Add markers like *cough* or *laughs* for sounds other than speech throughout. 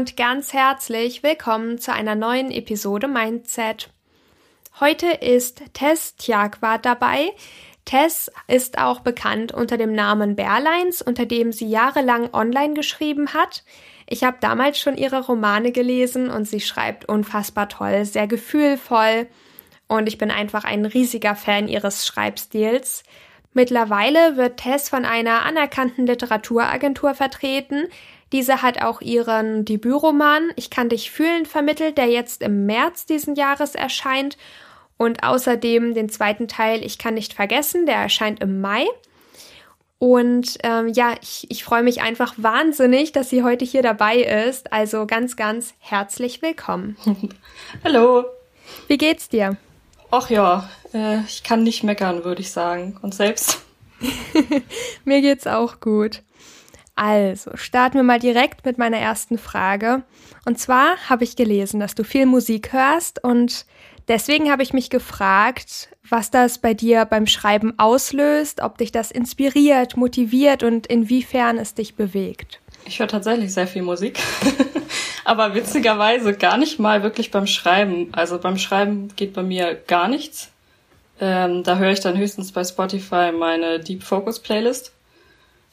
und ganz herzlich willkommen zu einer neuen Episode Mindset. Heute ist Tess Tjagwart dabei. Tess ist auch bekannt unter dem Namen Berleins, unter dem sie jahrelang online geschrieben hat. Ich habe damals schon ihre Romane gelesen und sie schreibt unfassbar toll, sehr gefühlvoll und ich bin einfach ein riesiger Fan ihres Schreibstils. Mittlerweile wird Tess von einer anerkannten Literaturagentur vertreten. Diese hat auch ihren Debütroman Ich kann dich fühlen vermittelt, der jetzt im März diesen Jahres erscheint. Und außerdem den zweiten Teil Ich kann nicht vergessen, der erscheint im Mai. Und ähm, ja, ich, ich freue mich einfach wahnsinnig, dass sie heute hier dabei ist. Also ganz, ganz herzlich willkommen. *laughs* Hallo. Wie geht's dir? Ach ja, äh, ich kann nicht meckern, würde ich sagen. Und selbst? *laughs* Mir geht's auch gut. Also, starten wir mal direkt mit meiner ersten Frage. Und zwar habe ich gelesen, dass du viel Musik hörst und deswegen habe ich mich gefragt, was das bei dir beim Schreiben auslöst, ob dich das inspiriert, motiviert und inwiefern es dich bewegt. Ich höre tatsächlich sehr viel Musik, *laughs* aber witzigerweise gar nicht mal wirklich beim Schreiben. Also beim Schreiben geht bei mir gar nichts. Ähm, da höre ich dann höchstens bei Spotify meine Deep Focus Playlist,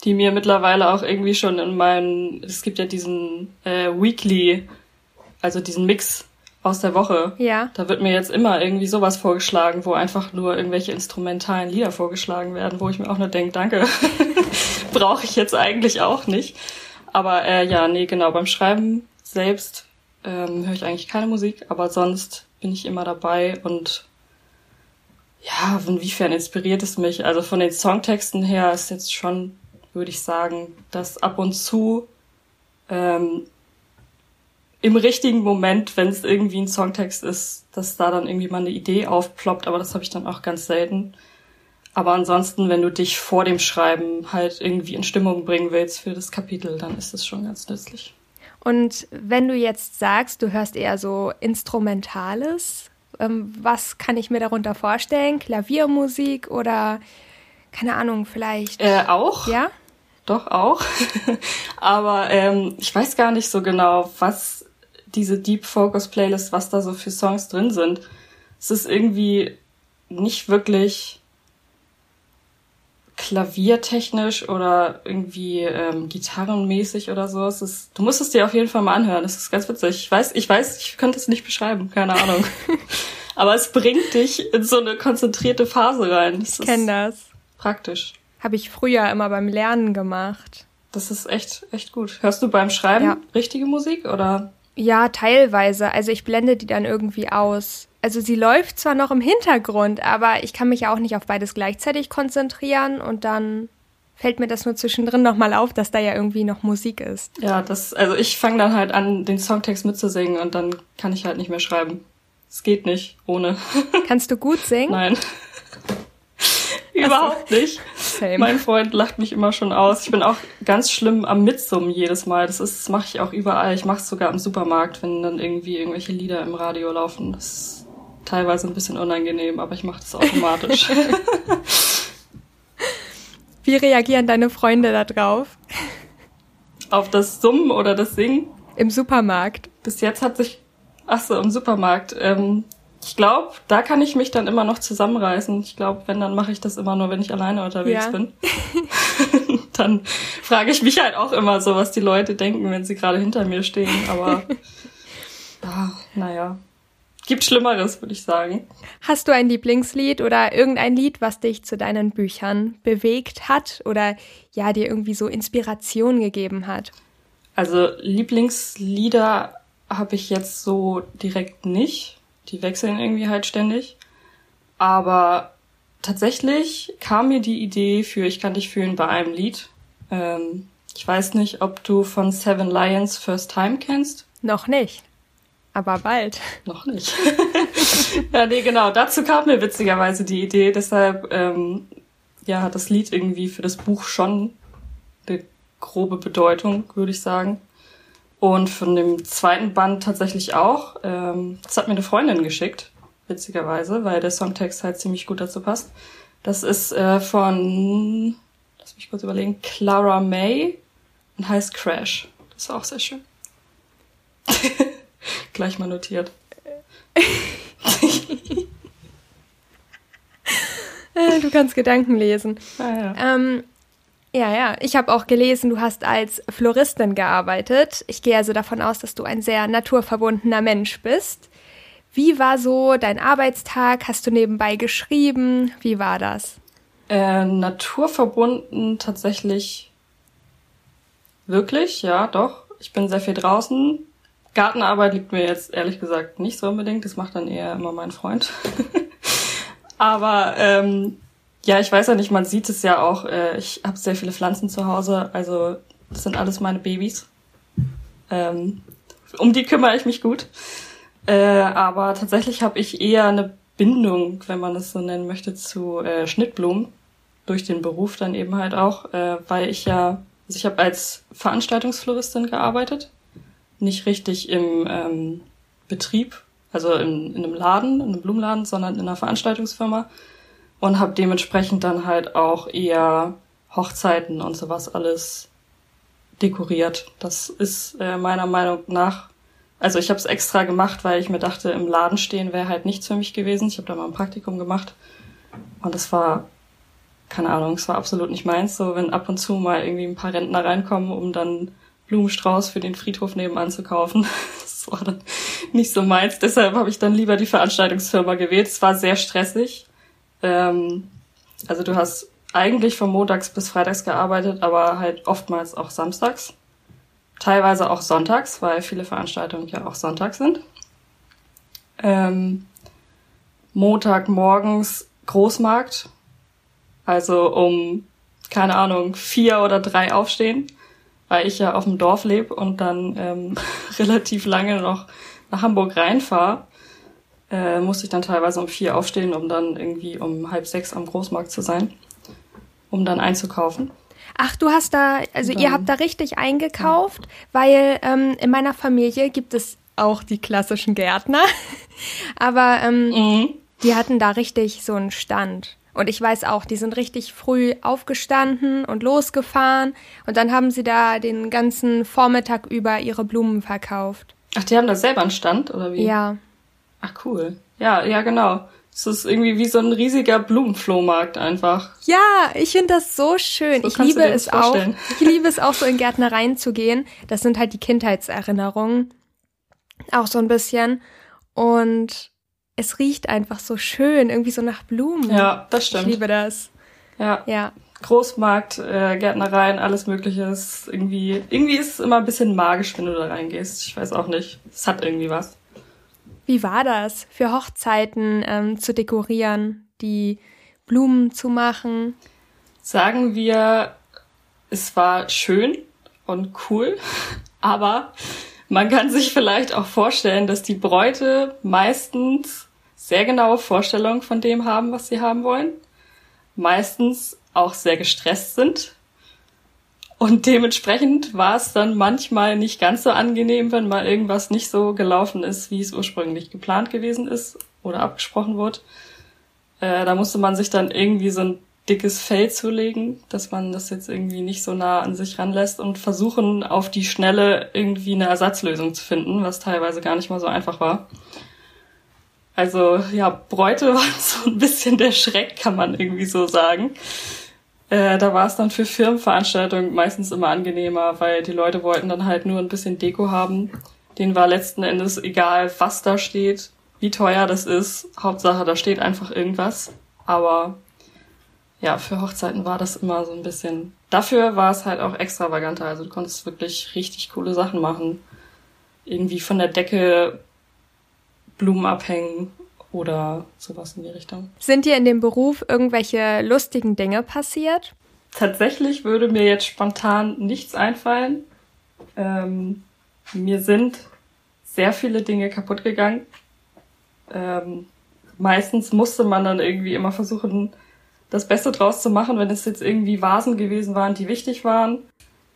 die mir mittlerweile auch irgendwie schon in meinen, es gibt ja diesen äh, Weekly, also diesen Mix aus der Woche. Ja. Da wird mir jetzt immer irgendwie sowas vorgeschlagen, wo einfach nur irgendwelche instrumentalen Lieder vorgeschlagen werden, wo ich mir auch nur denke, danke, *laughs* brauche ich jetzt eigentlich auch nicht. Aber äh, ja, nee, genau, beim Schreiben selbst ähm, höre ich eigentlich keine Musik, aber sonst bin ich immer dabei und ja, inwiefern inspiriert es mich? Also von den Songtexten her ist jetzt schon, würde ich sagen, dass ab und zu ähm, im richtigen Moment, wenn es irgendwie ein Songtext ist, dass da dann irgendwie mal eine Idee aufploppt, aber das habe ich dann auch ganz selten. Aber ansonsten, wenn du dich vor dem Schreiben halt irgendwie in Stimmung bringen willst für das Kapitel, dann ist es schon ganz nützlich. Und wenn du jetzt sagst, du hörst eher so Instrumentales, ähm, was kann ich mir darunter vorstellen? Klaviermusik oder keine Ahnung, vielleicht? Äh, auch. Ja? Doch, auch. *laughs* Aber ähm, ich weiß gar nicht so genau, was diese Deep Focus Playlist, was da so für Songs drin sind. Es ist irgendwie nicht wirklich klaviertechnisch oder irgendwie ähm, gitarrenmäßig oder so. Es ist, du musst es dir auf jeden Fall mal anhören. Das ist ganz witzig. Ich weiß, ich weiß, ich könnte es nicht beschreiben, keine Ahnung. *laughs* Aber es bringt dich in so eine konzentrierte Phase rein. Das ich kenne das. Praktisch. Habe ich früher immer beim Lernen gemacht. Das ist echt, echt gut. Hörst du beim Schreiben ja. richtige Musik oder? Ja, teilweise. Also ich blende die dann irgendwie aus. Also sie läuft zwar noch im Hintergrund, aber ich kann mich ja auch nicht auf beides gleichzeitig konzentrieren und dann fällt mir das nur zwischendrin nochmal auf, dass da ja irgendwie noch Musik ist. Ja, das, also ich fange dann halt an, den Songtext mitzusingen und dann kann ich halt nicht mehr schreiben. Es geht nicht ohne. *laughs* Kannst du gut singen? Nein. Überhaupt nicht. Same. Mein Freund lacht mich immer schon aus. Ich bin auch ganz schlimm am Mitsummen jedes Mal. Das ist, das mache ich auch überall. Ich mache es sogar im Supermarkt, wenn dann irgendwie irgendwelche Lieder im Radio laufen. Das ist teilweise ein bisschen unangenehm, aber ich mache das automatisch. *laughs* Wie reagieren deine Freunde da drauf? Auf das Summen oder das Singen? Im Supermarkt. Bis jetzt hat sich, ach so, im Supermarkt. Ähm, ich glaube, da kann ich mich dann immer noch zusammenreißen. Ich glaube, wenn, dann mache ich das immer nur, wenn ich alleine unterwegs ja. bin. *laughs* *laughs* dann frage ich mich halt auch immer so, was die Leute denken, wenn sie gerade hinter mir stehen. Aber *laughs* ah, naja. Gibt Schlimmeres, würde ich sagen. Hast du ein Lieblingslied oder irgendein Lied, was dich zu deinen Büchern bewegt hat oder ja, dir irgendwie so Inspiration gegeben hat? Also Lieblingslieder habe ich jetzt so direkt nicht. Die wechseln irgendwie halt ständig. Aber tatsächlich kam mir die Idee für Ich kann dich fühlen bei einem Lied. Ähm, ich weiß nicht, ob du von Seven Lions First Time kennst. Noch nicht. Aber bald. Noch nicht. *laughs* ja, nee, genau. Dazu kam mir witzigerweise die Idee. Deshalb, ähm, ja, hat das Lied irgendwie für das Buch schon eine grobe Bedeutung, würde ich sagen. Und von dem zweiten Band tatsächlich auch. Ähm, das hat mir eine Freundin geschickt, witzigerweise, weil der Songtext halt ziemlich gut dazu passt. Das ist äh, von, lass mich kurz überlegen, Clara May und heißt Crash. Das ist auch sehr schön. *laughs* Gleich mal notiert. *laughs* du kannst Gedanken lesen. Ah, ja. Ähm, ja, ja. Ich habe auch gelesen, du hast als Floristin gearbeitet. Ich gehe also davon aus, dass du ein sehr naturverbundener Mensch bist. Wie war so dein Arbeitstag? Hast du nebenbei geschrieben? Wie war das? Äh, naturverbunden tatsächlich wirklich, ja, doch. Ich bin sehr viel draußen. Gartenarbeit liegt mir jetzt ehrlich gesagt nicht so unbedingt. Das macht dann eher immer mein Freund. *laughs* Aber ähm, ja, ich weiß ja nicht, man sieht es ja auch. Äh, ich habe sehr viele Pflanzen zu Hause, also das sind alles meine Babys. Ähm, um die kümmere ich mich gut. Äh, aber tatsächlich habe ich eher eine Bindung, wenn man es so nennen möchte, zu äh, Schnittblumen durch den Beruf dann eben halt auch, weil ich ja, also ich habe als Veranstaltungsfloristin gearbeitet, nicht richtig im ähm, Betrieb, also in, in einem Laden, in einem Blumenladen, sondern in einer Veranstaltungsfirma und habe dementsprechend dann halt auch eher Hochzeiten und sowas alles dekoriert. Das ist äh, meiner Meinung nach, also ich habe es extra gemacht, weil ich mir dachte, im Laden stehen wäre halt nichts für mich gewesen. Ich habe da mal ein Praktikum gemacht und das war keine Ahnung, es war absolut nicht meins. So, wenn ab und zu mal irgendwie ein paar Rentner reinkommen, um dann Blumenstrauß für den Friedhof nebenan zu kaufen. *laughs* Das war dann nicht so meins. Deshalb habe ich dann lieber die Veranstaltungsfirma gewählt. Es war sehr stressig. Ähm, also du hast eigentlich von montags bis freitags gearbeitet, aber halt oftmals auch samstags. Teilweise auch sonntags, weil viele Veranstaltungen ja auch sonntags sind. Ähm, Montag morgens Großmarkt. Also um, keine Ahnung, vier oder drei aufstehen, weil ich ja auf dem Dorf lebe und dann ähm, *laughs* relativ lange noch nach Hamburg reinfahre äh, musste ich dann teilweise um vier aufstehen, um dann irgendwie um halb sechs am Großmarkt zu sein, um dann einzukaufen. Ach, du hast da, also ihr habt da richtig eingekauft, ja. weil ähm, in meiner Familie gibt es auch die klassischen Gärtner, *laughs* aber ähm, mhm. die hatten da richtig so einen Stand. Und ich weiß auch, die sind richtig früh aufgestanden und losgefahren und dann haben sie da den ganzen Vormittag über ihre Blumen verkauft. Ach, die haben da selber einen Stand, oder wie? Ja. Ach cool. Ja, ja, genau. Es ist irgendwie wie so ein riesiger Blumenflohmarkt einfach. Ja, ich finde das so schön. So ich liebe es auch. Ich liebe es auch so in Gärtnereien zu gehen. Das sind halt die Kindheitserinnerungen. Auch so ein bisschen. Und es riecht einfach so schön, irgendwie so nach Blumen. Ja, das stimmt. Ich liebe das. Ja. Ja. Großmarkt, äh, Gärtnereien, alles Mögliche ist irgendwie, irgendwie ist es immer ein bisschen magisch, wenn du da reingehst. Ich weiß auch nicht. Es hat irgendwie was. Wie war das, für Hochzeiten ähm, zu dekorieren, die Blumen zu machen? Sagen wir, es war schön und cool, *laughs* aber man kann sich vielleicht auch vorstellen, dass die Bräute meistens sehr genaue Vorstellungen von dem haben, was sie haben wollen, meistens auch sehr gestresst sind und dementsprechend war es dann manchmal nicht ganz so angenehm, wenn mal irgendwas nicht so gelaufen ist, wie es ursprünglich geplant gewesen ist oder abgesprochen wurde. Äh, da musste man sich dann irgendwie so ein dickes Fell zulegen, dass man das jetzt irgendwie nicht so nah an sich ranlässt und versuchen auf die Schnelle irgendwie eine Ersatzlösung zu finden, was teilweise gar nicht mal so einfach war. Also ja, Bräute *laughs* waren so ein bisschen der Schreck, kann man irgendwie so sagen. Äh, da war es dann für Firmenveranstaltungen meistens immer angenehmer, weil die Leute wollten dann halt nur ein bisschen Deko haben. Denen war letzten Endes egal, was da steht, wie teuer das ist. Hauptsache, da steht einfach irgendwas. Aber ja, für Hochzeiten war das immer so ein bisschen. Dafür war es halt auch extravaganter. Also du konntest wirklich richtig coole Sachen machen. Irgendwie von der Decke Blumen abhängen oder sowas in die Richtung. Sind dir in dem Beruf irgendwelche lustigen Dinge passiert? Tatsächlich würde mir jetzt spontan nichts einfallen. Ähm, mir sind sehr viele Dinge kaputt gegangen. Ähm, meistens musste man dann irgendwie immer versuchen, das Beste draus zu machen, wenn es jetzt irgendwie Vasen gewesen waren, die wichtig waren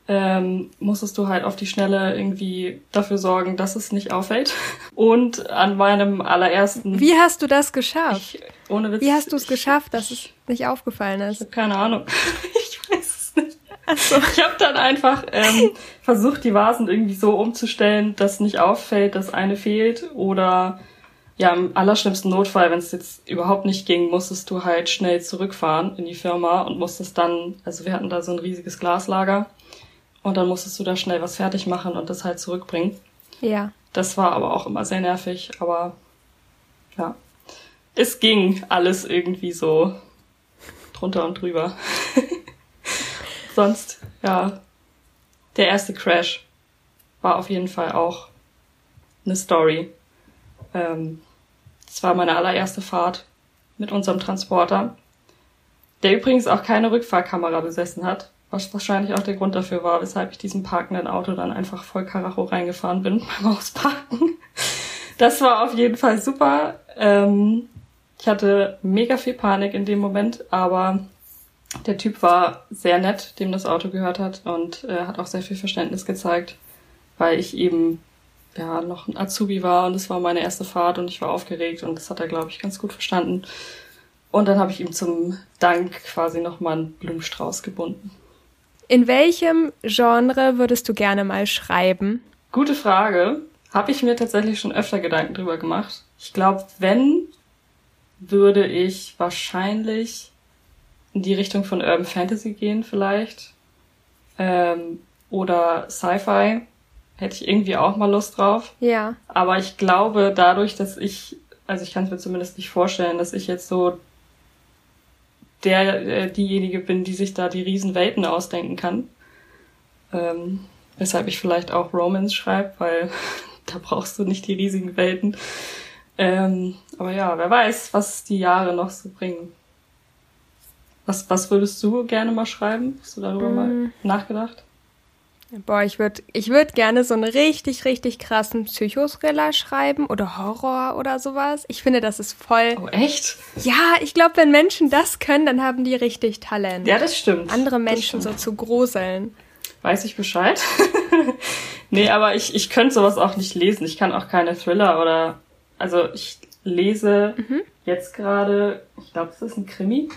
ähm, musstest du halt auf die Schnelle irgendwie dafür sorgen, dass es nicht auffällt. Und an meinem allerersten. Wie hast du das geschafft? Ich, ohne Witz. Wie hast du es geschafft, dass es nicht aufgefallen ist? Ich habe keine Ahnung. *laughs* ich weiß es nicht. So. Ich habe dann einfach ähm, versucht, die Vasen irgendwie so umzustellen, dass nicht auffällt, dass eine fehlt. Oder ja, im allerschlimmsten Notfall, wenn es jetzt überhaupt nicht ging, musstest du halt schnell zurückfahren in die Firma und musstest dann, also wir hatten da so ein riesiges Glaslager und dann musstest du da schnell was fertig machen und das halt zurückbringen. Ja. Das war aber auch immer sehr nervig, aber ja, es ging alles irgendwie so drunter und drüber. *laughs* Sonst, ja, der erste Crash war auf jeden Fall auch eine Story. Ähm, das war meine allererste Fahrt mit unserem Transporter, der übrigens auch keine Rückfahrkamera besessen hat, was wahrscheinlich auch der Grund dafür war, weshalb ich diesem parkenden Auto dann einfach voll Karacho reingefahren bin *laughs* beim Ausparken. Das war auf jeden Fall super. Ähm, ich hatte mega viel Panik in dem Moment, aber der Typ war sehr nett, dem das Auto gehört hat und äh, hat auch sehr viel Verständnis gezeigt, weil ich eben ja noch ein Azubi war und es war meine erste Fahrt und ich war aufgeregt und das hat er glaube ich ganz gut verstanden. Und dann habe ich ihm zum Dank quasi nochmal einen Blumenstrauß gebunden. In welchem Genre würdest du gerne mal schreiben? Gute Frage. Habe ich mir tatsächlich schon öfter Gedanken drüber gemacht. Ich glaube, wenn würde ich wahrscheinlich in die Richtung von Urban Fantasy gehen vielleicht. Ähm, oder Sci-Fi. Hätte ich irgendwie auch mal Lust drauf. Ja. Aber ich glaube, dadurch, dass ich, also ich kann es mir zumindest nicht vorstellen, dass ich jetzt so der, äh, diejenige bin, die sich da die Riesenwelten ausdenken kann. Ähm, weshalb ich vielleicht auch Romans schreibe, weil *laughs* da brauchst du nicht die riesigen Welten. Ähm, aber ja, wer weiß, was die Jahre noch so bringen. Was, was würdest du gerne mal schreiben? Hast du darüber mm. mal nachgedacht? Boah, ich würde ich würd gerne so einen richtig, richtig krassen Psychothriller schreiben oder Horror oder sowas. Ich finde, das ist voll. Oh, echt? Ja, ich glaube, wenn Menschen das können, dann haben die richtig Talent. Ja, das stimmt. Andere Menschen so zu gruseln. Weiß ich Bescheid? *laughs* nee, aber ich, ich könnte sowas auch nicht lesen. Ich kann auch keine Thriller oder also ich lese mhm. jetzt gerade, ich glaube, es ist ein Krimi.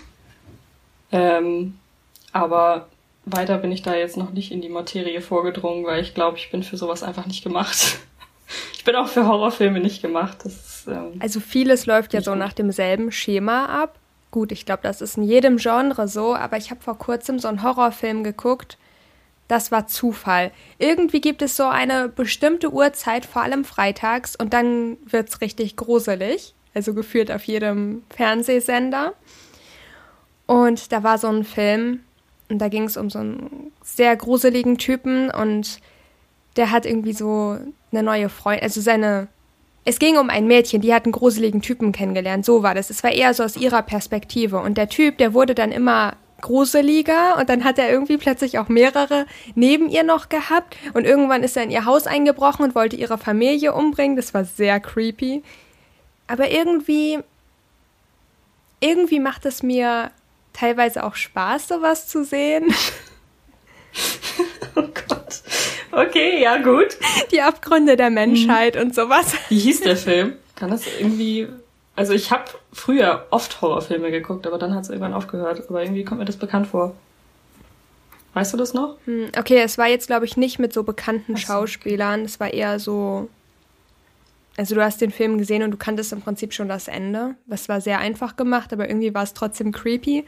Ähm, aber weiter bin ich da jetzt noch nicht in die Materie vorgedrungen, weil ich glaube, ich bin für sowas einfach nicht gemacht. *laughs* ich bin auch für Horrorfilme nicht gemacht. Ist, ähm, also vieles läuft ja so gut. nach demselben Schema ab. Gut, ich glaube, das ist in jedem Genre so, aber ich habe vor kurzem so einen Horrorfilm geguckt, das war Zufall. Irgendwie gibt es so eine bestimmte Uhrzeit, vor allem freitags, und dann wird's richtig gruselig. Also geführt auf jedem Fernsehsender. Und da war so ein Film, und da ging es um so einen sehr gruseligen Typen und der hat irgendwie so eine neue Freundin, also seine. Es ging um ein Mädchen, die hat einen gruseligen Typen kennengelernt, so war das. Es war eher so aus ihrer Perspektive. Und der Typ, der wurde dann immer gruseliger und dann hat er irgendwie plötzlich auch mehrere neben ihr noch gehabt und irgendwann ist er in ihr Haus eingebrochen und wollte ihre Familie umbringen. Das war sehr creepy. Aber irgendwie, irgendwie macht es mir teilweise auch Spaß, sowas zu sehen. *laughs* oh Gott. Okay, ja, gut. Die Abgründe der Menschheit mhm. und sowas. Wie hieß der Film? Kann das irgendwie also ich habe früher oft Horrorfilme geguckt, aber dann hat es irgendwann aufgehört. Aber irgendwie kommt mir das bekannt vor. Weißt du das noch? Hm, okay, es war jetzt, glaube ich, nicht mit so bekannten Schauspielern. Es war eher so. Also du hast den Film gesehen und du kanntest im Prinzip schon das Ende. Das war sehr einfach gemacht, aber irgendwie war es trotzdem creepy.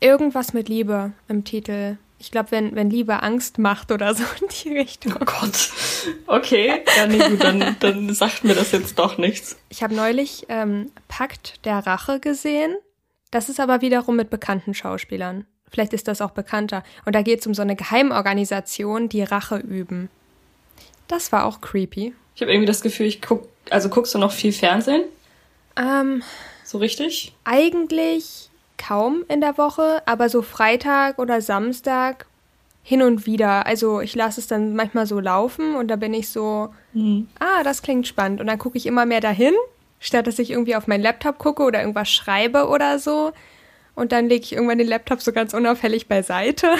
Irgendwas mit Liebe im Titel. Ich glaube, wenn, wenn Liebe Angst macht oder so in die Richtung. Oh Gott. Okay. Ja, nee, gut, dann, dann sagt mir das jetzt doch nichts. Ich habe neulich ähm, Pakt der Rache gesehen. Das ist aber wiederum mit bekannten Schauspielern. Vielleicht ist das auch bekannter. Und da geht es um so eine Geheimorganisation, die Rache üben. Das war auch creepy. Ich habe irgendwie das Gefühl, ich guck, also guckst du noch viel Fernsehen? Ähm, so richtig? Eigentlich kaum in der Woche, aber so Freitag oder Samstag hin und wieder. Also ich lasse es dann manchmal so laufen und da bin ich so, mhm. ah, das klingt spannend. Und dann gucke ich immer mehr dahin, statt dass ich irgendwie auf meinen Laptop gucke oder irgendwas schreibe oder so. Und dann lege ich irgendwann den Laptop so ganz unauffällig beiseite.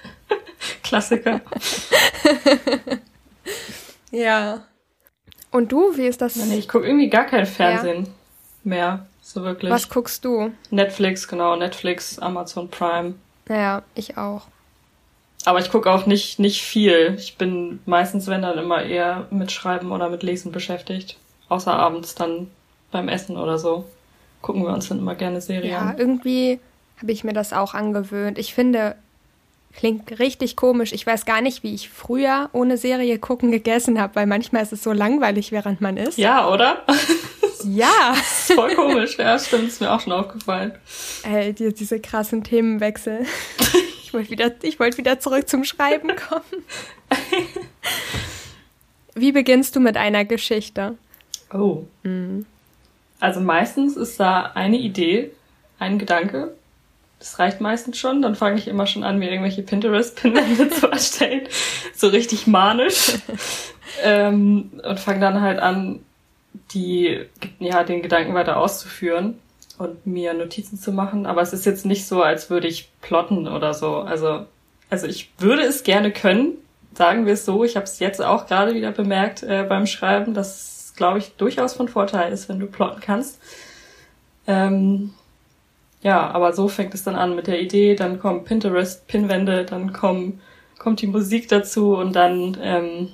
*laughs* Klassiker. *laughs* *laughs* ja. Und du, wie ist das? Nee, ich gucke irgendwie gar kein Fernsehen ja. mehr. So wirklich. Was guckst du? Netflix, genau. Netflix, Amazon Prime. Naja, ich auch. Aber ich gucke auch nicht, nicht viel. Ich bin meistens, wenn dann immer eher mit Schreiben oder mit Lesen beschäftigt. Außer abends dann beim Essen oder so. Gucken wir uns dann immer gerne Serien Ja, irgendwie habe ich mir das auch angewöhnt. Ich finde, klingt richtig komisch. Ich weiß gar nicht, wie ich früher ohne Serie gucken gegessen habe, weil manchmal ist es so langweilig, während man isst. Ja, oder? *laughs* *laughs* Ja. Voll komisch. Ja, stimmt. Ist mir auch schon aufgefallen. Ey, die, diese krassen Themenwechsel. *laughs* Ich wollte wieder, ich wollte wieder zurück zum Schreiben kommen. Wie beginnst du mit einer Geschichte? Oh. Also meistens ist da eine Idee, ein Gedanke. Das reicht meistens schon. Dann fange ich immer schon an, mir irgendwelche Pinterest-Pinwände *laughs* zu erstellen. So richtig manisch. *laughs* ähm, und fange dann halt an, die, ja, den Gedanken weiter auszuführen und mir Notizen zu machen. Aber es ist jetzt nicht so, als würde ich plotten oder so. Also, also ich würde es gerne können, sagen wir es so. Ich habe es jetzt auch gerade wieder bemerkt äh, beim Schreiben, dass es, glaube ich, durchaus von Vorteil ist, wenn du plotten kannst. Ähm, ja, aber so fängt es dann an mit der Idee, dann kommen Pinterest-Pinwände, dann kommen, kommt die Musik dazu und dann ähm,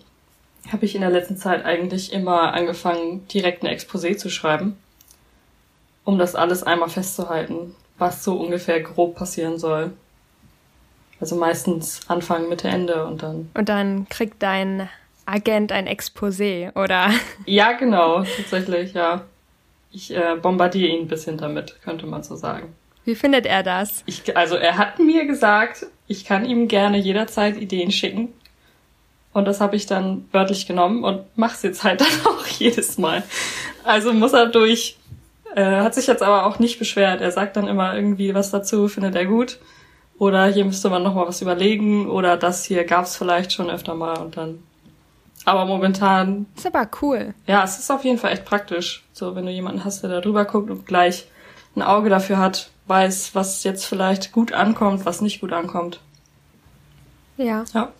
habe ich in der letzten Zeit eigentlich immer angefangen, direkt eine Exposé zu schreiben, um das alles einmal festzuhalten, was so ungefähr grob passieren soll. Also meistens Anfang, Mitte, Ende und dann. Und dann kriegt dein Agent ein Exposé, oder? *laughs* Ja, genau, tatsächlich, ja. Ich äh, bombardiere ihn ein bisschen damit, könnte man so sagen. Wie findet er das? Ich, also er hat mir gesagt, ich kann ihm gerne jederzeit Ideen schicken. Und das habe ich dann wörtlich genommen und mach's jetzt halt *laughs* dann auch jedes Mal. Also muss er durch. Äh, hat sich jetzt aber auch nicht beschwert. Er sagt dann immer irgendwie was dazu, findet er gut. Oder hier müsste man noch mal was überlegen. Oder das hier gab's vielleicht schon öfter mal und dann. Aber momentan, Ist aber cool. ja, es ist auf jeden Fall echt praktisch. So, wenn du jemanden hast, der da drüber guckt und gleich ein Auge dafür hat, weiß, was jetzt vielleicht gut ankommt, was nicht gut ankommt. Ja. Ja.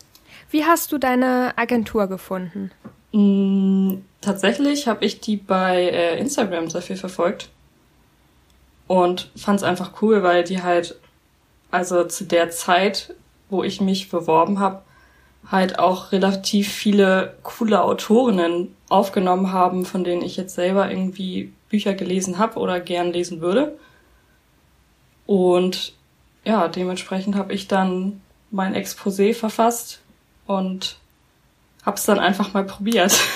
Wie hast du deine Agentur gefunden? Mm, tatsächlich habe ich die bei äh, Instagram sehr viel verfolgt und fand es einfach cool, weil die halt, also zu der Zeit, wo ich mich beworben habe, halt auch relativ viele coole Autorinnen aufgenommen haben, von denen ich jetzt selber irgendwie Bücher gelesen habe oder gern lesen würde. Und ja, dementsprechend habe ich dann mein Exposé verfasst und hab's dann einfach mal probiert. *laughs*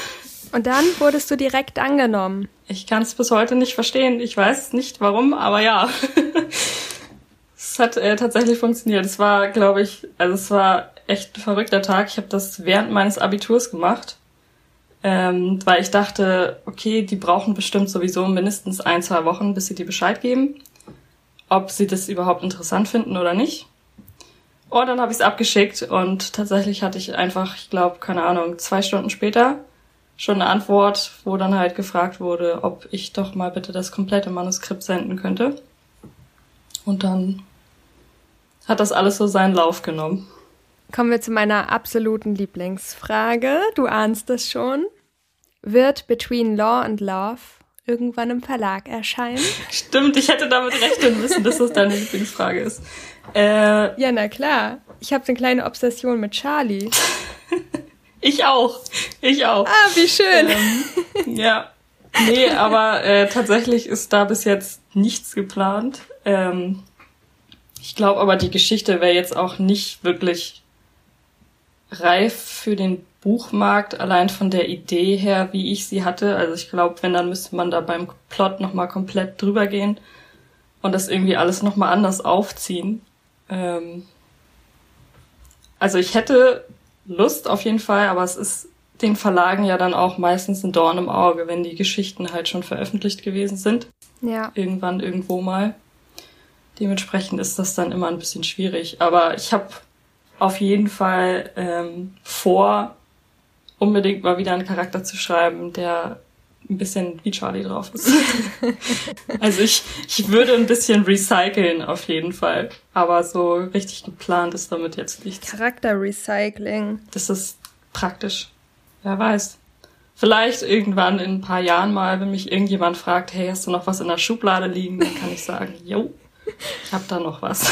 Und dann wurdest du direkt angenommen. Ich kann es bis heute nicht verstehen. Ich weiß nicht warum, aber ja. *laughs* es hat äh, tatsächlich funktioniert. Es war, glaube ich, also es war echt ein verrückter Tag. Ich habe das während meines Abiturs gemacht, ähm, weil ich dachte, okay, die brauchen bestimmt sowieso mindestens ein, zwei Wochen, bis sie dir Bescheid geben, ob sie das überhaupt interessant finden oder nicht. Und dann habe ich es abgeschickt und tatsächlich hatte ich einfach, ich glaube, keine Ahnung, zwei Stunden später schon eine Antwort, wo dann halt gefragt wurde, ob ich doch mal bitte das komplette Manuskript senden könnte. Und dann hat das alles so seinen Lauf genommen. Kommen wir zu meiner absoluten Lieblingsfrage. Du ahnst es schon. Wird Between Law and Love irgendwann im Verlag erscheinen? *laughs* Stimmt, ich hätte damit rechnen müssen, dass das deine Lieblingsfrage ist. Äh, Ja, na klar. Ich habe eine kleine Obsession mit Charlie. *laughs* ich auch. Ich auch. Ah, wie schön. Ähm, ja. Nee, aber äh, tatsächlich ist da bis jetzt nichts geplant. Ähm, ich glaube aber, die Geschichte wäre jetzt auch nicht wirklich reif für den Buchmarkt, allein von der Idee her, wie ich sie hatte. Also ich glaube, wenn, dann müsste man da beim Plot nochmal komplett drüber gehen und das irgendwie alles nochmal anders aufziehen. Ähm, also ich hätte Lust auf jeden Fall, aber es ist den Verlagen ja dann auch meistens ein Dorn im Auge, wenn die Geschichten halt schon veröffentlicht gewesen sind. Ja. Irgendwann, irgendwo mal. Dementsprechend ist das dann immer ein bisschen schwierig. Aber ich habe auf jeden Fall ähm, vor, unbedingt mal wieder einen Charakter zu schreiben, der ein bisschen wie Charlie drauf ist. *laughs* also ich, ich würde ein bisschen recyceln auf jeden Fall. Aber so richtig geplant ist damit jetzt nichts. Charakterrecycling. Das ist praktisch. Wer weiß. Vielleicht irgendwann in ein paar Jahren mal, wenn mich irgendjemand fragt, hey, hast du noch was in der Schublade liegen, dann kann ich sagen, jo, ich hab da noch was.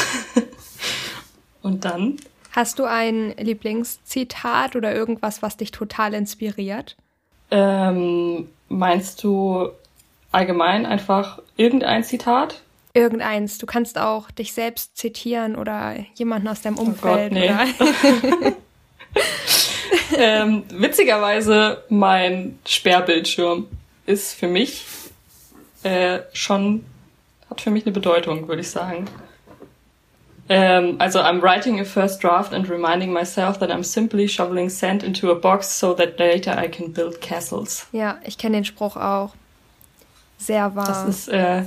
*laughs* Und dann? Hast du ein Lieblingszitat oder irgendwas, was dich total inspiriert? Ähm, meinst du allgemein einfach irgendein Zitat? Irgendeins. Du kannst auch dich selbst zitieren oder jemanden aus deinem Umfeld. Oh Gott, nee. *laughs* ähm, witzigerweise, mein Sperrbildschirm ist für mich äh, schon, hat für mich eine Bedeutung, würde ich sagen. Ähm, also, I'm writing a first draft and reminding myself that I'm simply shoveling sand into a box so that later I can build castles. Ja, ich kenne den Spruch auch. Sehr wahr. Das ist, äh,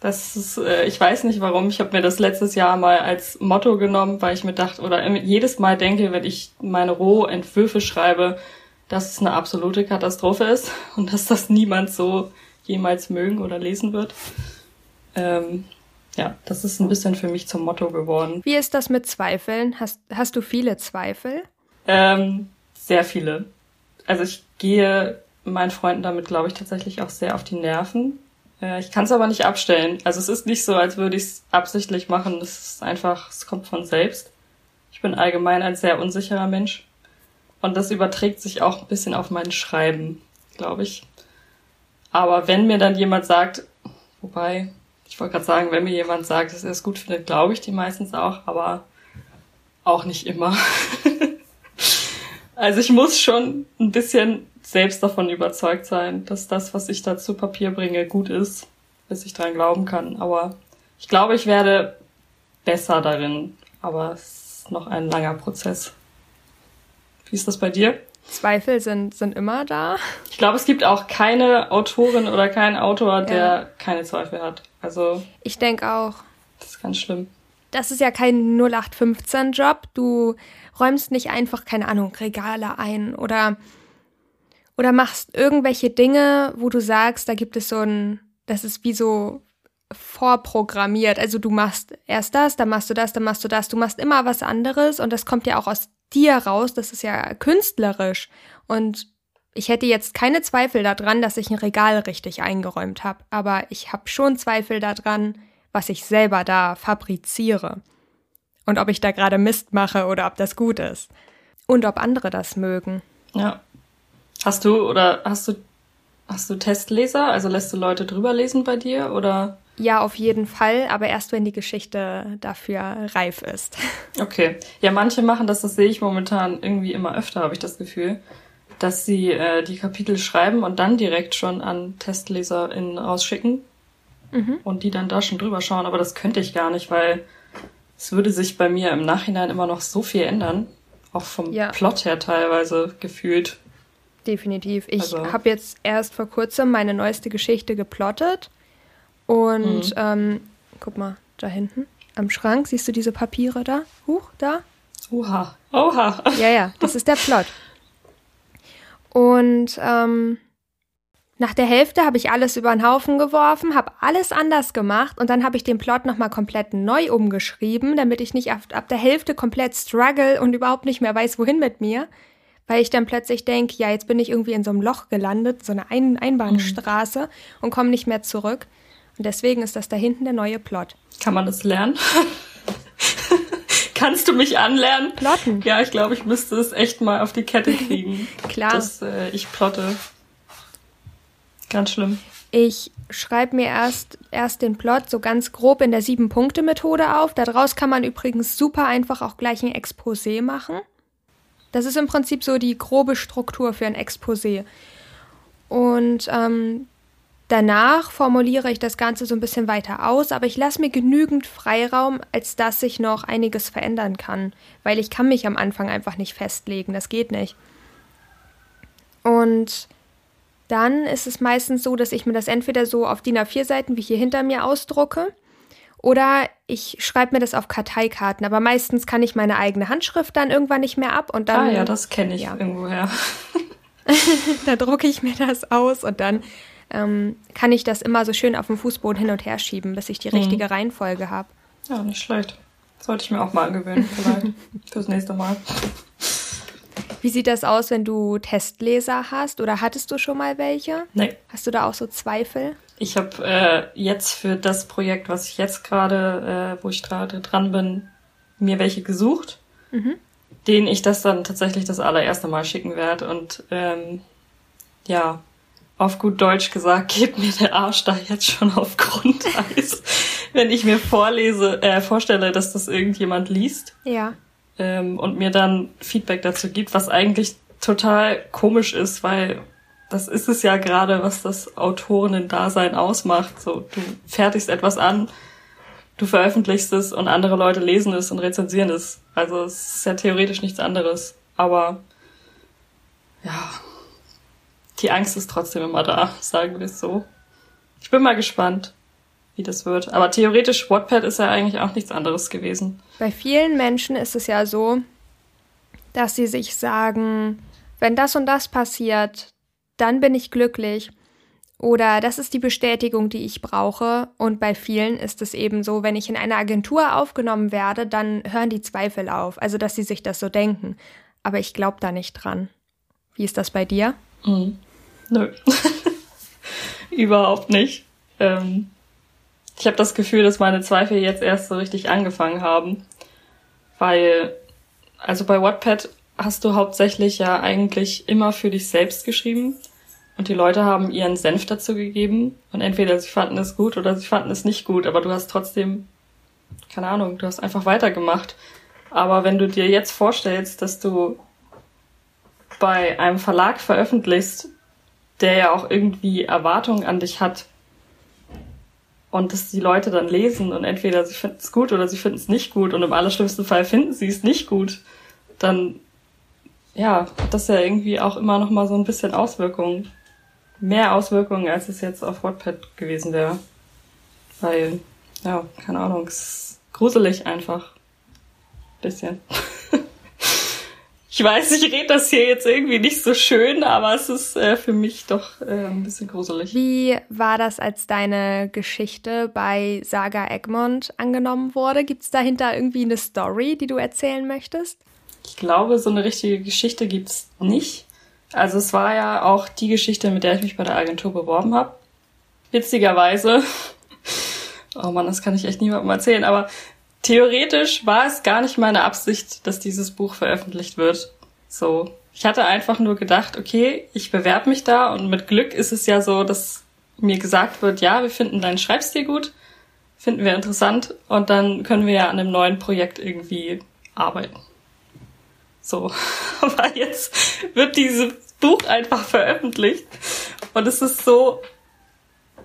das ist, äh, ich weiß nicht warum. Ich habe mir das letztes Jahr mal als Motto genommen, weil ich mir dachte, oder jedes Mal denke, wenn ich meine Rohentwürfe schreibe, dass es eine absolute Katastrophe ist *laughs* und dass das niemand so jemals mögen oder lesen wird. Ähm, ja, das ist ein bisschen für mich zum Motto geworden. Wie ist das mit Zweifeln? Hast, hast du viele Zweifel? Ähm, sehr viele. Also ich gehe meinen Freunden damit, glaube ich, tatsächlich auch sehr auf die Nerven. Äh, ich kann es aber nicht abstellen. Also es ist nicht so, als würde ich es absichtlich machen. Es ist einfach, es kommt von selbst. Ich bin allgemein ein sehr unsicherer Mensch. Und das überträgt sich auch ein bisschen auf mein Schreiben, glaube ich. Aber wenn mir dann jemand sagt, wobei, ich wollte gerade sagen, wenn mir jemand sagt, dass er es gut findet, glaube ich die meistens auch, aber auch nicht immer. *laughs* also ich muss schon ein bisschen selbst davon überzeugt sein, dass das, was ich da zu Papier bringe, gut ist, bis ich dran glauben kann. Aber ich glaube, ich werde besser darin. Aber es ist noch ein langer Prozess. Wie ist das bei dir? Zweifel sind, sind immer da. Ich glaube, es gibt auch keine Autorin oder keinen Autor, der ja. keine Zweifel hat. Also. Ich denke auch. Das ist ganz schlimm. Das ist ja kein 0815-Job. Du räumst nicht einfach, keine Ahnung, Regale ein oder oder machst irgendwelche Dinge, wo du sagst, da gibt es so ein, das ist wie so vorprogrammiert. Also du machst erst das, dann machst du das, dann machst du das. Du machst immer was anderes und das kommt ja auch aus dir raus. Das ist ja künstlerisch. Und ich hätte jetzt keine Zweifel daran, dass ich ein Regal richtig eingeräumt habe. Aber ich habe schon Zweifel daran, was ich selber da fabriziere. Und ob ich da gerade Mist mache oder ob das gut ist. Und ob andere das mögen. Ja, Hast du oder hast du hast du Testleser? Also lässt du Leute drüber lesen bei dir oder? Ja, auf jeden Fall, aber erst wenn die Geschichte dafür reif ist. *laughs* Okay. Ja, manche machen das, das sehe ich momentan irgendwie immer öfter, habe ich das Gefühl, dass sie äh, die Kapitel schreiben und dann direkt schon an TestleserInnen rausschicken mhm. und die dann da schon drüber schauen. Aber das könnte ich gar nicht, weil es würde sich bei mir im Nachhinein immer noch so viel ändern. Auch vom ja. Plot her teilweise gefühlt. Definitiv. Ich also. habe jetzt erst vor kurzem meine neueste Geschichte geplottet. Und mhm. ähm, guck mal, da hinten am Schrank, siehst du diese Papiere da? Huch, da? Oha. Oha. Ja, ja, das ist der Plot. *laughs* Und ähm, nach der Hälfte habe ich alles über den Haufen geworfen, habe alles anders gemacht und dann habe ich den Plot nochmal komplett neu umgeschrieben, damit ich nicht ab, ab der Hälfte komplett struggle und überhaupt nicht mehr weiß, wohin mit mir weil ich dann plötzlich denke, ja, jetzt bin ich irgendwie in so einem Loch gelandet, so eine Ein Einbahnstraße mhm. und komme nicht mehr zurück. Und deswegen ist das da hinten der neue Plot. Kann man das lernen? *laughs* Kannst du mich anlernen? Plotten. Ja, ich glaube, ich müsste es echt mal auf die Kette kriegen. *laughs* Klar. Dass äh, ich plotte. Ganz schlimm. Ich schreibe mir erst, erst den Plot so ganz grob in der Sieben-Punkte-Methode auf. Daraus kann man übrigens super einfach auch gleich ein Exposé machen. Das ist im Prinzip so die grobe Struktur für ein Exposé. Und ähm, danach formuliere ich das Ganze so ein bisschen weiter aus, aber ich lasse mir genügend Freiraum, als dass ich noch einiges verändern kann, weil ich kann mich am Anfang einfach nicht festlegen, das geht nicht. Und dann ist es meistens so, dass ich mir das entweder so auf DIN A4 Seiten wie hier hinter mir ausdrucke oder ich schreibe mir das auf Karteikarten, aber meistens kann ich meine eigene Handschrift dann irgendwann nicht mehr ab und dann. Ah ja, das kenne ich ja. irgendwoher. *laughs* da drucke ich mir das aus und dann ähm, kann ich das immer so schön auf dem Fußboden hin und her schieben, bis ich die mhm. richtige mhm. Reihenfolge habe. Ja, nicht schlecht. Sollte ich mir auch mal angewöhnen, vielleicht. *laughs* Fürs nächste Mal. Wie sieht das aus, wenn du Testleser hast? Oder hattest du schon mal welche? Nee. Hast du da auch so Zweifel? Ich habe äh, jetzt für das Projekt, was ich jetzt gerade, äh, wo ich gerade dran bin, mir welche gesucht, Mhm. denen ich das dann tatsächlich das allererste Mal schicken werde. Und ähm, ja, auf gut Deutsch gesagt, geht mir der Arsch da jetzt schon auf Grundeis, wenn ich mir vorlese, äh, vorstelle, dass das irgendjemand liest Ja. ähm, und mir dann Feedback dazu gibt, was eigentlich total komisch ist, weil das ist es ja gerade, was das Autorinnen-Dasein ausmacht. So, du fertigst etwas an, du veröffentlichst es und andere Leute lesen es und rezensieren es. Also es ist ja theoretisch nichts anderes. Aber ja, die Angst ist trotzdem immer da, sagen wir es so. Ich bin mal gespannt, wie das wird. Aber theoretisch, Wattpad ist ja eigentlich auch nichts anderes gewesen. Bei vielen Menschen ist es ja so, dass sie sich sagen, wenn das und das passiert, dann bin ich glücklich. Oder das ist die Bestätigung, die ich brauche. Und bei vielen ist es eben so, wenn ich in eine Agentur aufgenommen werde, dann hören die Zweifel auf. Also, dass sie sich das so denken. Aber ich glaube da nicht dran. Wie ist das bei dir? Mhm. Nö. *laughs* Überhaupt nicht. Ähm, ich habe das Gefühl, dass meine Zweifel jetzt erst so richtig angefangen haben. Weil, also bei Wattpad hast du hauptsächlich ja eigentlich immer für dich selbst geschrieben. Und die Leute haben ihren Senf dazu gegeben. Und entweder sie fanden es gut oder sie fanden es nicht gut. Aber du hast trotzdem, keine Ahnung, du hast einfach weitergemacht. Aber wenn du dir jetzt vorstellst, dass du bei einem Verlag veröffentlichst, der ja auch irgendwie Erwartungen an dich hat und dass die Leute dann lesen und entweder sie finden es gut oder sie finden es nicht gut und im allerschlimmsten Fall finden sie es nicht gut, dann ja, hat das ja irgendwie auch immer noch mal so ein bisschen Auswirkungen. Mehr Auswirkungen, als es jetzt auf Wattpad gewesen wäre. Weil, ja, keine Ahnung, es ist gruselig einfach. Bisschen. Ich weiß, ich rede das hier jetzt irgendwie nicht so schön, aber es ist äh, für mich doch äh, ein bisschen gruselig. Wie war das, als deine Geschichte bei Saga Egmont angenommen wurde? Gibt es dahinter irgendwie eine Story, die du erzählen möchtest? Ich glaube, so eine richtige Geschichte gibt's nicht. Also es war ja auch die Geschichte, mit der ich mich bei der Agentur beworben habe. Witzigerweise. *laughs* Oh man, das kann ich echt niemandem erzählen, aber theoretisch war es gar nicht meine Absicht, dass dieses Buch veröffentlicht wird. So. Ich hatte einfach nur gedacht, okay, ich bewerbe mich da und mit Glück ist es ja so, dass mir gesagt wird, ja, wir finden deinen Schreibstil gut, finden wir interessant und dann können wir ja an einem neuen Projekt irgendwie arbeiten. So. *laughs* Aber jetzt wird dieses Buch einfach veröffentlicht und es ist so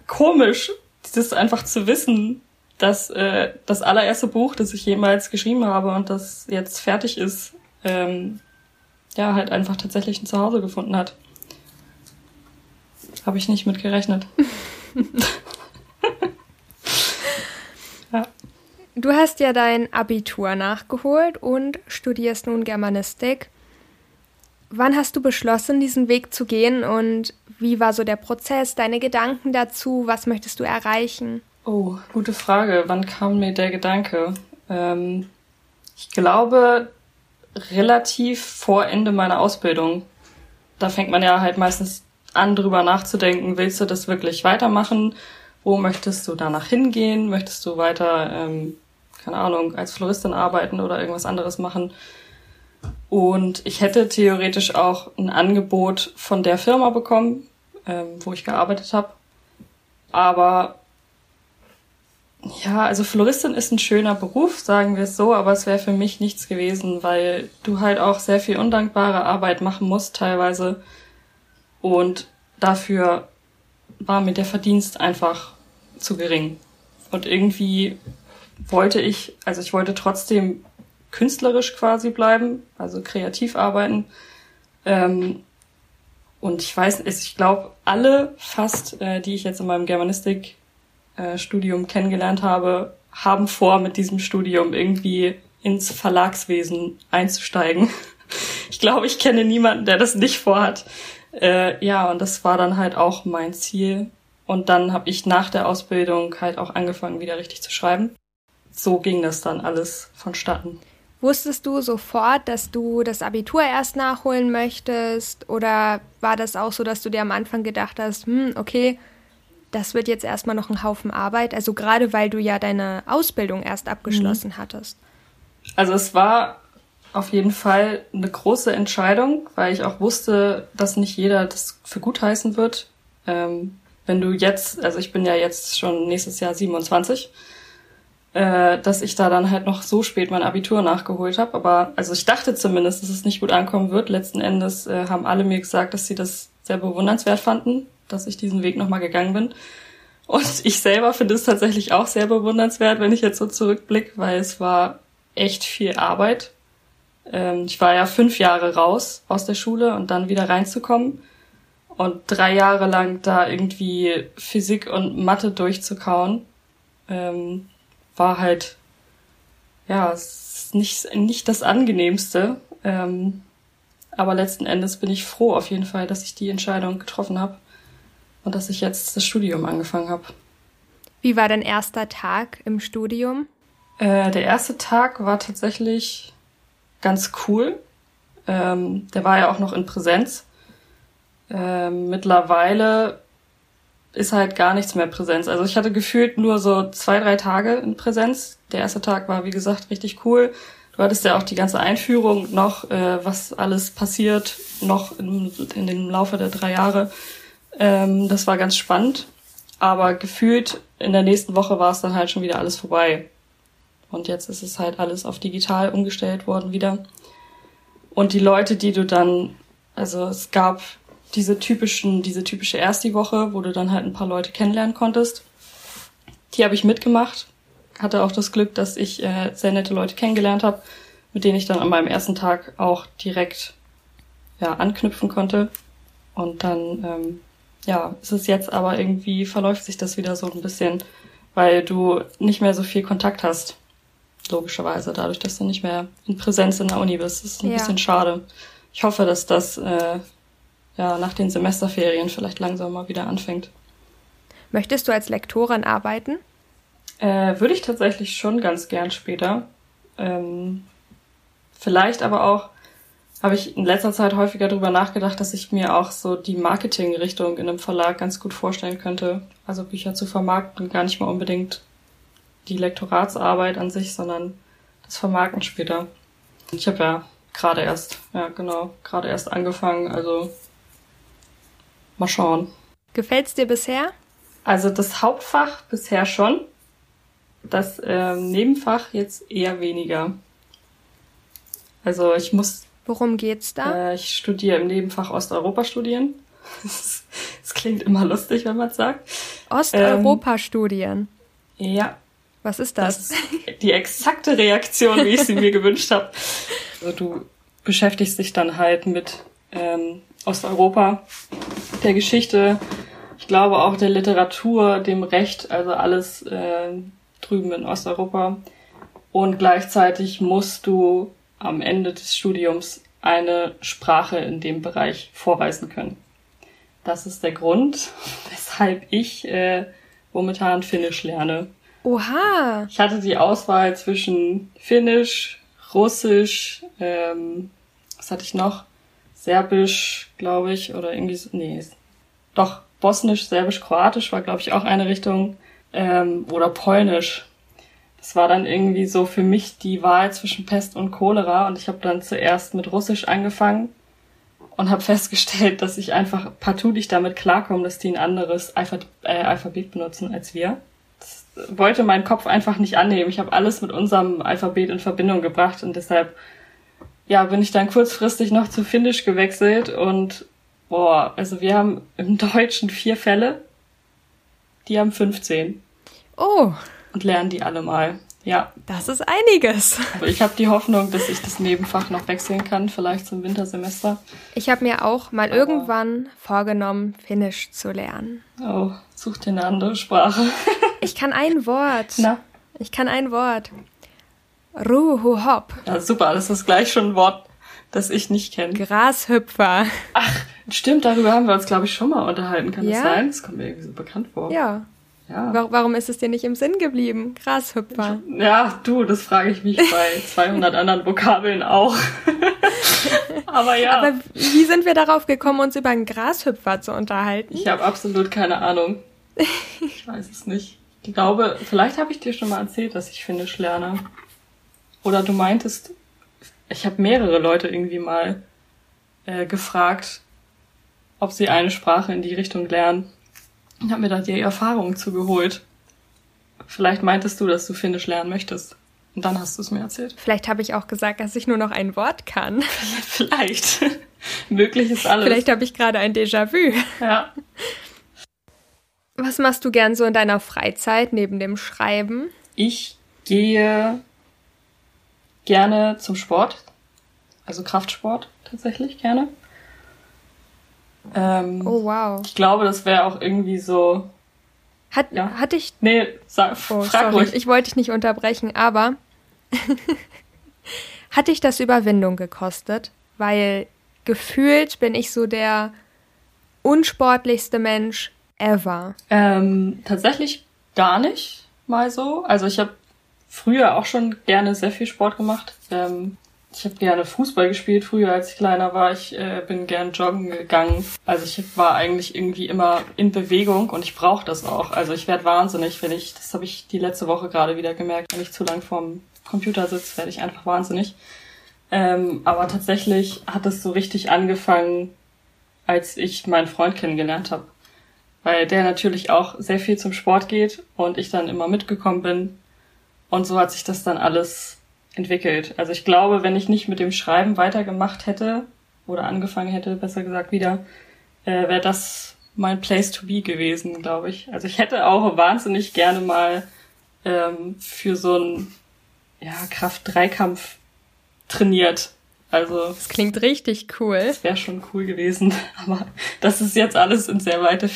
komisch, das einfach zu wissen, dass äh, das allererste Buch, das ich jemals geschrieben habe und das jetzt fertig ist, ähm, ja, halt einfach tatsächlich ein Zuhause gefunden hat. Habe ich nicht mit gerechnet. *laughs* ja. Du hast ja dein Abitur nachgeholt und studierst nun Germanistik. Wann hast du beschlossen, diesen Weg zu gehen und wie war so der Prozess, deine Gedanken dazu, was möchtest du erreichen? Oh, gute Frage. Wann kam mir der Gedanke? Ähm, ich glaube, relativ vor Ende meiner Ausbildung. Da fängt man ja halt meistens an, drüber nachzudenken, willst du das wirklich weitermachen? Wo möchtest du danach hingehen? Möchtest du weiter, ähm, keine Ahnung, als Floristin arbeiten oder irgendwas anderes machen? Und ich hätte theoretisch auch ein Angebot von der Firma bekommen, ähm, wo ich gearbeitet habe. Aber ja, also Floristin ist ein schöner Beruf, sagen wir es so, aber es wäre für mich nichts gewesen, weil du halt auch sehr viel undankbare Arbeit machen musst teilweise. Und dafür war mir der Verdienst einfach zu gering. Und irgendwie wollte ich, also ich wollte trotzdem künstlerisch quasi bleiben, also kreativ arbeiten. Ähm, und ich weiß, ich glaube, alle fast, äh, die ich jetzt in meinem Germanistik Studium kennengelernt habe, haben vor, mit diesem Studium irgendwie ins Verlagswesen einzusteigen. *laughs* Ich glaube, ich kenne niemanden, der das nicht vorhat. Äh, ja, und das war dann halt auch mein Ziel. Und dann habe ich nach der Ausbildung halt auch angefangen, wieder richtig zu schreiben. So ging das dann alles vonstatten. Wusstest du sofort, dass du das Abitur erst nachholen möchtest? Oder war das auch so, dass du dir am Anfang gedacht hast, hm, okay, das wird jetzt erstmal noch ein Haufen Arbeit, also gerade weil du ja deine Ausbildung erst abgeschlossen mhm. hattest. Also es war auf jeden Fall eine große Entscheidung, weil ich auch wusste, dass nicht jeder das für gut heißen wird. Ähm, wenn du jetzt, also ich bin ja jetzt schon nächstes Jahr 27, äh, dass ich da dann halt noch so spät mein Abitur nachgeholt habe. Aber also ich dachte zumindest, dass es nicht gut ankommen wird. Letzten Endes äh, haben alle mir gesagt, dass sie das sehr bewundernswert fanden, dass ich diesen Weg nochmal gegangen bin. Und ich selber finde es tatsächlich auch sehr bewundernswert, wenn ich jetzt so zurückblicke, weil es war echt viel Arbeit. Ähm, ich war ja fünf Jahre raus aus der Schule und dann wieder reinzukommen und drei Jahre lang da irgendwie Physik und Mathe durchzukauen, ähm, war halt ja nicht nicht das angenehmste. Ähm, aber letzten Endes bin ich froh auf jeden Fall, dass ich die Entscheidung getroffen habe und dass ich jetzt das Studium angefangen habe. Wie war dein erster Tag im Studium? Äh, der erste Tag war tatsächlich ganz cool. Ähm, der war ja auch noch in Präsenz. Ähm, mittlerweile ist halt gar nichts mehr Präsenz. Also ich hatte gefühlt nur so zwei, drei Tage in Präsenz. Der erste Tag war, wie gesagt, richtig cool. Du hattest ja auch die ganze Einführung noch, äh, was alles passiert, noch in, in dem Laufe der drei Jahre. Ähm, das war ganz spannend. Aber gefühlt in der nächsten Woche war es dann halt schon wieder alles vorbei. Und jetzt ist es halt alles auf digital umgestellt worden wieder. Und die Leute, die du dann, also es gab diese typischen, diese typische Ersti-Woche, wo du dann halt ein paar Leute kennenlernen konntest. Die habe ich mitgemacht. Hatte auch das Glück, dass ich äh, sehr nette Leute kennengelernt habe, mit denen ich dann an meinem ersten Tag auch direkt ja, anknüpfen konnte. Und dann, ähm, ja, ist es jetzt aber irgendwie, verläuft sich das wieder so ein bisschen, weil du nicht mehr so viel Kontakt hast. Logischerweise, dadurch, dass du nicht mehr in Präsenz in der Uni bist. Das ist ein ja. bisschen schade. Ich hoffe, dass das äh, ja, nach den Semesterferien vielleicht langsam mal wieder anfängt. Möchtest du als Lektorin arbeiten? Äh, würde ich tatsächlich schon ganz gern später. Ähm, vielleicht aber auch habe ich in letzter Zeit häufiger darüber nachgedacht, dass ich mir auch so die Marketing-Richtung in einem Verlag ganz gut vorstellen könnte. Also Bücher zu vermarkten, gar nicht mal unbedingt die Lektoratsarbeit an sich, sondern das Vermarkten später. Ich habe ja gerade erst, ja genau, gerade erst angefangen, also Mal schauen. Gefällt's dir bisher? Also das Hauptfach bisher schon. Das ähm, Nebenfach jetzt eher weniger. Also ich muss. Worum geht's da? Äh, ich studiere im Nebenfach Osteuropa studieren. *laughs* Es klingt immer lustig, wenn man es sagt. Osteuropa-Studien. Ähm, ja. Was ist das? das ist die exakte Reaktion, wie ich sie mir *laughs* gewünscht habe. Also du beschäftigst dich dann halt mit ähm, Osteuropa, der Geschichte, ich glaube auch der Literatur, dem Recht, also alles äh, drüben in Osteuropa. Und gleichzeitig musst du am Ende des Studiums eine Sprache in dem Bereich vorweisen können. Das ist der Grund, *laughs* weshalb ich äh, momentan Finnisch lerne. Oha! Ich hatte die Auswahl zwischen Finnisch, Russisch, ähm, was hatte ich noch? Serbisch, glaube ich, oder irgendwie so, nee, doch, Bosnisch, Serbisch, Kroatisch war, glaube ich, auch eine Richtung, ähm, oder Polnisch. Das war dann irgendwie so für mich die Wahl zwischen Pest und Cholera und ich habe dann zuerst mit Russisch angefangen und habe *laughs* festgestellt, dass ich einfach partout nicht damit klarkomme, dass die ein anderes äh, Alphabet benutzen als wir. Das wollte mein Kopf einfach nicht annehmen. Ich habe alles mit unserem Alphabet in Verbindung gebracht und deshalb ja, bin ich dann kurzfristig noch zu Finnisch gewechselt und boah, also wir haben im *laughs* Deutschen vier Fälle, die haben 15. Oh. Und lernen die alle mal. Ja. Das ist einiges. Aber ich habe die Hoffnung, dass ich das Nebenfach noch wechseln kann, vielleicht zum Wintersemester. Ich habe mir auch mal Aber irgendwann vorgenommen, Finnisch zu lernen. Oh, such dir eine andere Sprache. *laughs* ich kann ein Wort. Na? Ich kann ein Wort. Ruhuhop. Ja, super, das ist gleich schon ein Wort, das ich nicht kenne. Grashüpfer. Ach, stimmt, darüber haben wir uns, glaube ich, schon mal unterhalten. Kann ja? das sein? Das kommt mir irgendwie so bekannt vor. Ja. Ja. Warum ist es dir nicht im Sinn geblieben? Grashüpfer. Ja, du, das frage ich mich *laughs* bei 200 anderen Vokabeln auch. *laughs* Aber ja. Aber wie sind wir darauf gekommen, uns über einen Grashüpfer zu unterhalten? Ich habe absolut keine Ahnung. Ich weiß es nicht. Ich glaube, vielleicht habe ich dir schon mal erzählt, dass ich Finnisch lerne. Oder du meintest, ich habe mehrere Leute irgendwie mal äh, gefragt, ob sie eine Sprache in die Richtung lernen. Und habe mir da die Erfahrungen zugeholt. Vielleicht meintest du, dass du Finnisch lernen möchtest. Und dann hast du es mir erzählt. Vielleicht habe ich auch gesagt, dass ich nur noch ein Wort kann. *laughs* Vielleicht. Möglich ist alles. Vielleicht habe ich gerade ein Déjà-vu. Ja. Was machst du gern so in deiner Freizeit neben dem Schreiben? Ich gehe gerne zum Sport. Also Kraftsport tatsächlich gerne. Ähm, oh wow. Ich glaube, das wäre auch irgendwie so. Hat, ja. Hatte ich. Nee, sag, oh, frag sorry. ruhig. Ich wollte dich nicht unterbrechen, aber *laughs* hat dich das Überwindung gekostet? Weil gefühlt bin ich so der unsportlichste Mensch ever. Ähm, tatsächlich gar nicht mal so. Also ich habe früher auch schon gerne sehr viel Sport gemacht. Ähm, ich habe gerne Fußball gespielt früher, als ich kleiner war. Ich äh, bin gern joggen gegangen. Also ich war eigentlich irgendwie immer in Bewegung und ich brauche das auch. Also ich werde wahnsinnig, wenn ich, das habe ich die letzte Woche gerade wieder gemerkt, wenn ich zu lang vorm Computer sitze, werde ich einfach wahnsinnig. Ähm, aber tatsächlich hat es so richtig angefangen, als ich meinen Freund kennengelernt habe. Weil der natürlich auch sehr viel zum Sport geht und ich dann immer mitgekommen bin. Und so hat sich das dann alles entwickelt. Also ich glaube, wenn ich nicht mit dem Schreiben weitergemacht hätte oder angefangen hätte, besser gesagt wieder, äh, wäre das mein Place to be gewesen, glaube ich. Also ich hätte auch wahnsinnig gerne mal ähm, für so einen ja, Kraft-Dreikampf trainiert. Also. Das klingt richtig cool. Das wäre schon cool gewesen. *laughs* Aber das ist jetzt alles in sehr weite,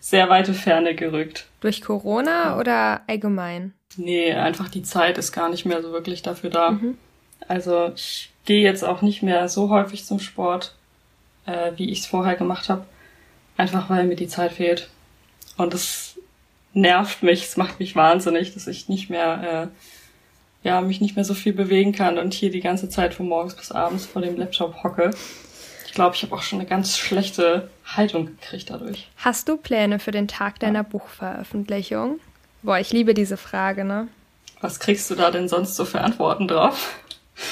sehr weite Ferne gerückt. Durch Corona ja. oder allgemein? Nee, einfach die Zeit ist gar nicht mehr so wirklich dafür da. Mhm. Also ich gehe jetzt auch nicht mehr so häufig zum Sport, äh, wie ich es vorher gemacht habe. Einfach weil mir die Zeit fehlt. Und es nervt mich, es macht mich wahnsinnig, dass ich nicht mehr, äh, ja, mich nicht mehr so viel bewegen kann und hier die ganze Zeit von morgens bis abends vor dem Laptop hocke. Ich glaube, ich habe auch schon eine ganz schlechte Haltung gekriegt dadurch. Hast du Pläne für den Tag deiner ja. Buchveröffentlichung? Boah, ich liebe diese Frage, ne? Was kriegst du da denn sonst so für Antworten drauf?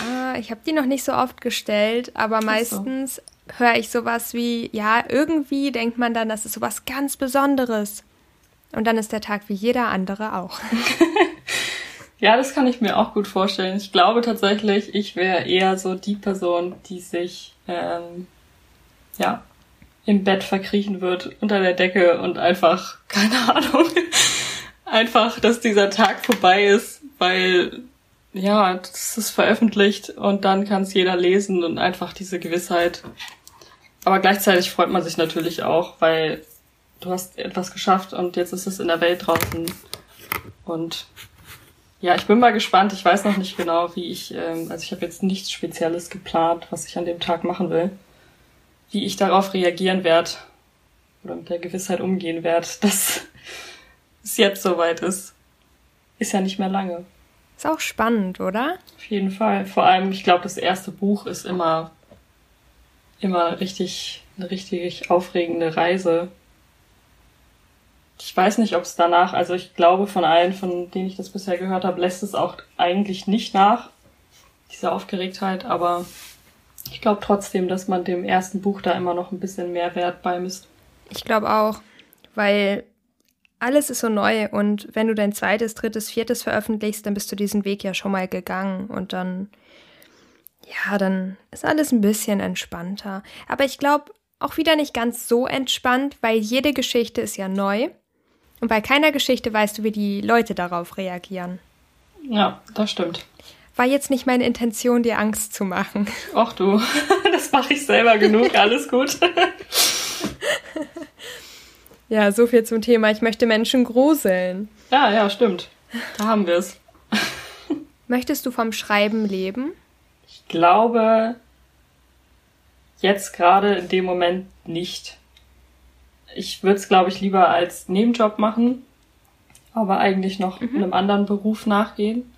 Ah, ich habe die noch nicht so oft gestellt, aber meistens so. höre ich sowas wie, ja, irgendwie denkt man dann, das ist sowas ganz Besonderes. Und dann ist der Tag wie jeder andere auch. *laughs* ja, das kann ich mir auch gut vorstellen. Ich glaube tatsächlich, ich wäre eher so die Person, die sich ähm, ja im Bett verkriechen wird unter der Decke und einfach *laughs* keine Ahnung einfach, dass dieser Tag vorbei ist, weil ja, das ist veröffentlicht und dann kann es jeder lesen und einfach diese Gewissheit. Aber gleichzeitig freut man sich natürlich auch, weil du hast etwas geschafft und jetzt ist es in der Welt draußen. Und ja, ich bin mal gespannt. Ich weiß noch nicht genau, wie ich, ähm, also ich habe jetzt nichts Spezielles geplant, was ich an dem Tag machen will, wie ich darauf reagieren werde oder mit der Gewissheit umgehen werde, *laughs* dass es jetzt soweit ist. Ist ja nicht mehr lange. Ist auch spannend, oder? Auf jeden Fall. Vor allem, ich glaube, das erste Buch ist immer, immer richtig, eine richtig aufregende Reise. Ich weiß nicht, ob es danach, also ich glaube, von allen, von denen ich das bisher gehört habe, lässt es auch eigentlich nicht nach, diese Aufgeregtheit, aber ich glaube trotzdem, dass man dem ersten Buch da immer noch ein bisschen mehr Wert beimisst. Ich glaube auch, weil alles ist so neu und wenn du dein zweites, drittes, viertes veröffentlichst, dann bist du diesen Weg ja schon mal gegangen und dann, ja, dann ist alles ein bisschen entspannter. Aber ich glaube auch wieder nicht ganz so entspannt, weil jede Geschichte ist ja neu und bei keiner Geschichte weißt du, wie die Leute darauf reagieren. Ja, das stimmt. War jetzt nicht meine Intention, dir Angst zu machen. Ach du, *laughs* das mache ich selber genug, alles gut. *laughs* Ja, so viel zum Thema. Ich möchte Menschen gruseln. Ja, ja, stimmt. Da haben wir es. *laughs* Möchtest du vom Schreiben leben? Ich glaube, jetzt gerade in dem Moment nicht. Ich würde es, glaube ich, lieber als Nebenjob machen, aber eigentlich noch mhm. einem anderen Beruf nachgehen.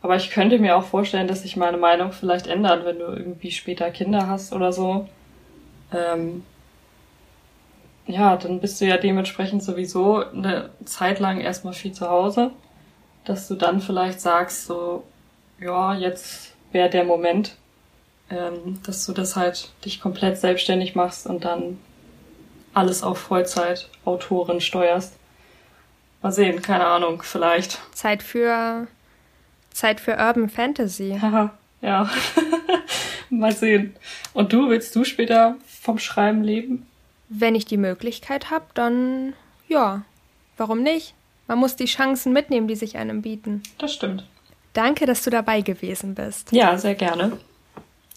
Aber ich könnte mir auch vorstellen, dass sich meine Meinung vielleicht ändert, wenn du irgendwie später Kinder hast oder so. Ähm, ja, dann bist du ja dementsprechend sowieso eine Zeit lang erstmal viel zu Hause, dass du dann vielleicht sagst, so, ja, jetzt wäre der Moment, ähm, dass du das halt dich komplett selbstständig machst und dann alles auf Vollzeit Autorin steuerst. Mal sehen, keine Ahnung, vielleicht. Zeit für Zeit für Urban Fantasy. Haha, *laughs* ja. *laughs* Mal sehen. Und du, willst du später vom Schreiben leben? Wenn ich die Möglichkeit habe, dann ja. Warum nicht? Man muss die Chancen mitnehmen, die sich einem bieten. Das stimmt. Danke, dass du dabei gewesen bist. Ja, sehr gerne.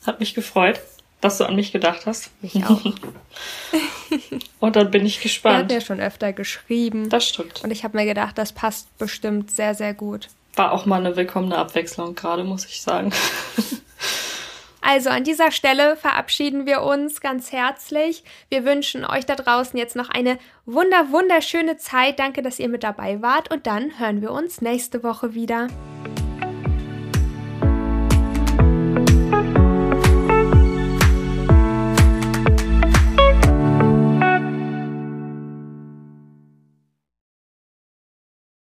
Hat mich gefreut, dass du an mich gedacht hast. Mich auch. *laughs* Und dann bin ich gespannt. hatten ja schon öfter geschrieben. Das stimmt. Und ich habe mir gedacht, das passt bestimmt sehr, sehr gut. War auch mal eine willkommene Abwechslung gerade, muss ich sagen. *laughs* Also an dieser Stelle verabschieden wir uns ganz herzlich. Wir wünschen euch da draußen jetzt noch eine wunder, wunderschöne Zeit. Danke, dass ihr mit dabei wart. Und dann hören wir uns nächste Woche wieder.